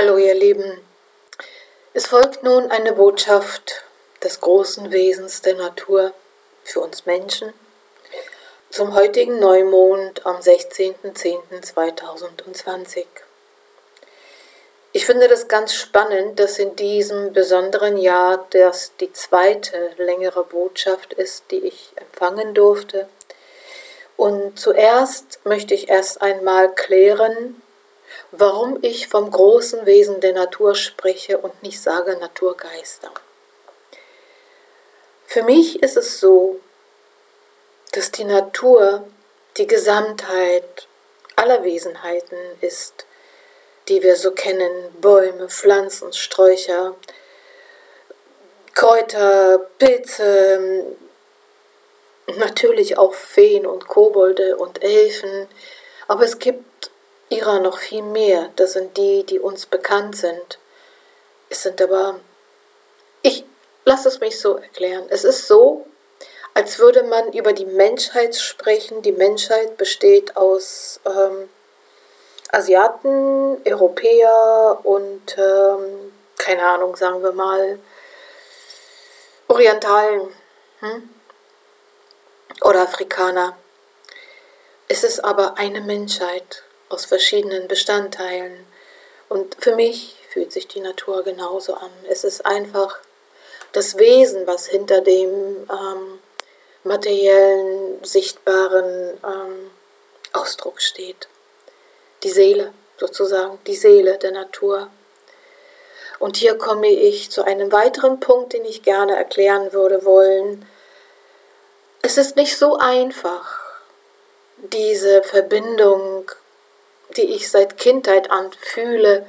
Hallo ihr Lieben, es folgt nun eine Botschaft des großen Wesens der Natur für uns Menschen zum heutigen Neumond am 16.10.2020. Ich finde das ganz spannend, dass in diesem besonderen Jahr das die zweite längere Botschaft ist, die ich empfangen durfte. Und zuerst möchte ich erst einmal klären, warum ich vom großen Wesen der Natur spreche und nicht sage Naturgeister. Für mich ist es so, dass die Natur die Gesamtheit aller Wesenheiten ist die wir so kennen, Bäume, Pflanzen, Sträucher, Kräuter, Pilze, natürlich auch Feen und Kobolde und Elfen, aber es gibt ihrer noch viel mehr. Das sind die, die uns bekannt sind. Es sind aber, ich lasse es mich so erklären. Es ist so, als würde man über die Menschheit sprechen. Die Menschheit besteht aus ähm, Asiaten, Europäer und ähm, keine Ahnung, sagen wir mal, Orientalen hm? oder Afrikaner. Es ist aber eine Menschheit aus verschiedenen Bestandteilen. Und für mich fühlt sich die Natur genauso an. Es ist einfach das Wesen, was hinter dem ähm, materiellen, sichtbaren ähm, Ausdruck steht die Seele sozusagen, die Seele der Natur. Und hier komme ich zu einem weiteren Punkt, den ich gerne erklären würde wollen. Es ist nicht so einfach, diese Verbindung, die ich seit Kindheit an fühle,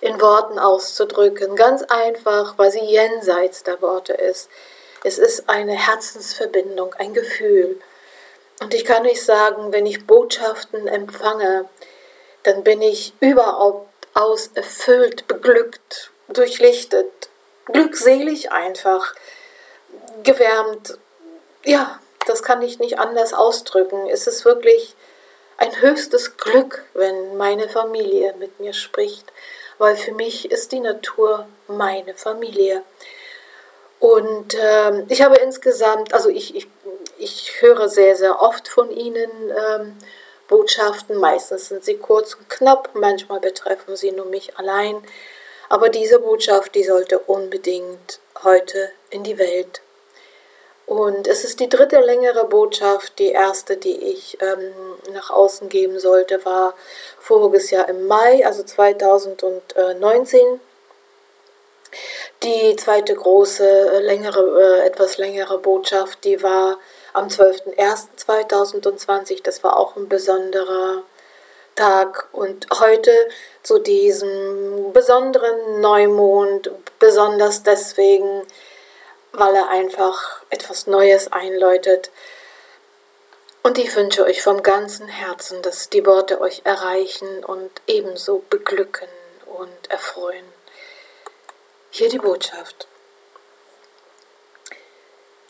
in Worten auszudrücken. Ganz einfach, weil sie jenseits der Worte ist. Es ist eine Herzensverbindung, ein Gefühl. Und ich kann nicht sagen, wenn ich Botschaften empfange, dann bin ich überhaupt aus erfüllt, beglückt, durchlichtet, glückselig einfach, gewärmt. Ja, das kann ich nicht anders ausdrücken. Es ist wirklich höchstes Glück, wenn meine Familie mit mir spricht, weil für mich ist die Natur meine Familie. Und äh, ich habe insgesamt, also ich, ich, ich höre sehr, sehr oft von Ihnen. Ähm, Botschaften. Meistens sind sie kurz und knapp, manchmal betreffen sie nur mich allein. Aber diese Botschaft, die sollte unbedingt heute in die Welt. Und es ist die dritte längere Botschaft. Die erste, die ich ähm, nach außen geben sollte, war voriges Jahr im Mai, also 2019. Die zweite große, längere, äh, etwas längere Botschaft, die war am 12.01.2020. Das war auch ein besonderer Tag. Und heute zu diesem besonderen Neumond, besonders deswegen, weil er einfach etwas Neues einläutet. Und ich wünsche euch vom ganzen Herzen, dass die Worte euch erreichen und ebenso beglücken und erfreuen. Hier die Botschaft.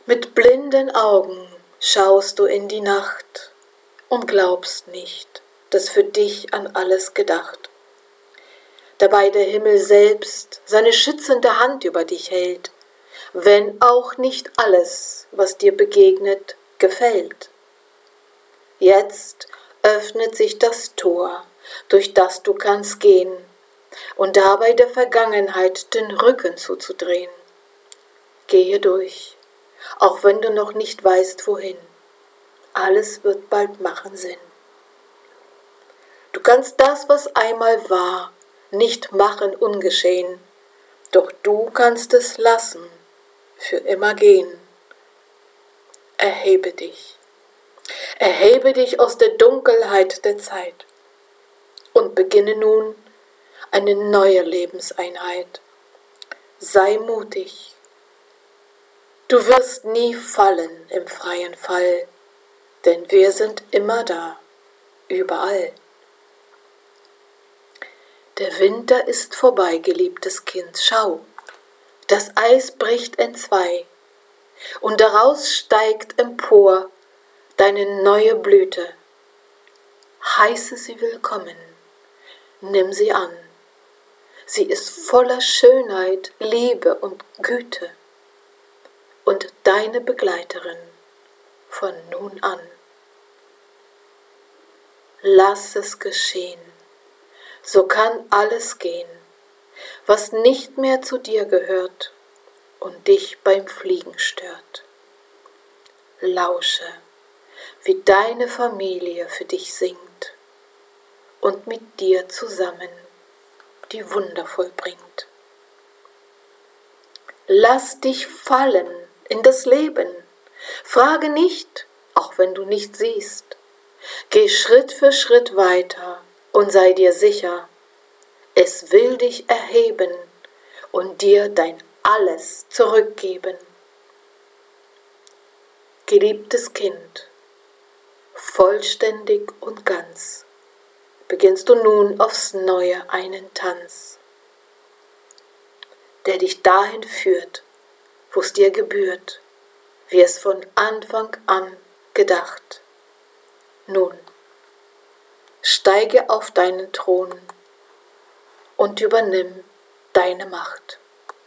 Mit blinden Augen schaust du in die Nacht und glaubst nicht, dass für dich an alles gedacht. Dabei der Himmel selbst seine schützende Hand über dich hält, wenn auch nicht alles, was dir begegnet, gefällt. Jetzt öffnet sich das Tor, durch das du kannst gehen, und dabei der Vergangenheit den Rücken zuzudrehen. Gehe durch auch wenn du noch nicht weißt, wohin. Alles wird bald machen Sinn. Du kannst das, was einmal war, nicht machen ungeschehen, doch du kannst es lassen, für immer gehen. Erhebe dich. Erhebe dich aus der Dunkelheit der Zeit und beginne nun eine neue Lebenseinheit. Sei mutig Du wirst nie fallen im freien Fall, denn wir sind immer da, überall. Der Winter ist vorbei, geliebtes Kind, schau, das Eis bricht entzwei, und daraus steigt empor deine neue Blüte. Heiße sie willkommen, nimm sie an. Sie ist voller Schönheit, Liebe und Güte und deine Begleiterin von nun an. Lass es geschehen, so kann alles gehen, was nicht mehr zu dir gehört und dich beim Fliegen stört. Lausche, wie deine Familie für dich singt und mit dir zusammen die Wunder vollbringt. Lass dich fallen in das Leben. Frage nicht, auch wenn du nicht siehst. Geh Schritt für Schritt weiter und sei dir sicher, es will dich erheben und dir dein alles zurückgeben. Geliebtes Kind, vollständig und ganz, beginnst du nun aufs neue einen Tanz, der dich dahin führt, wo es dir gebührt, wie es von Anfang an gedacht. Nun, steige auf deinen Thron und übernimm deine Macht.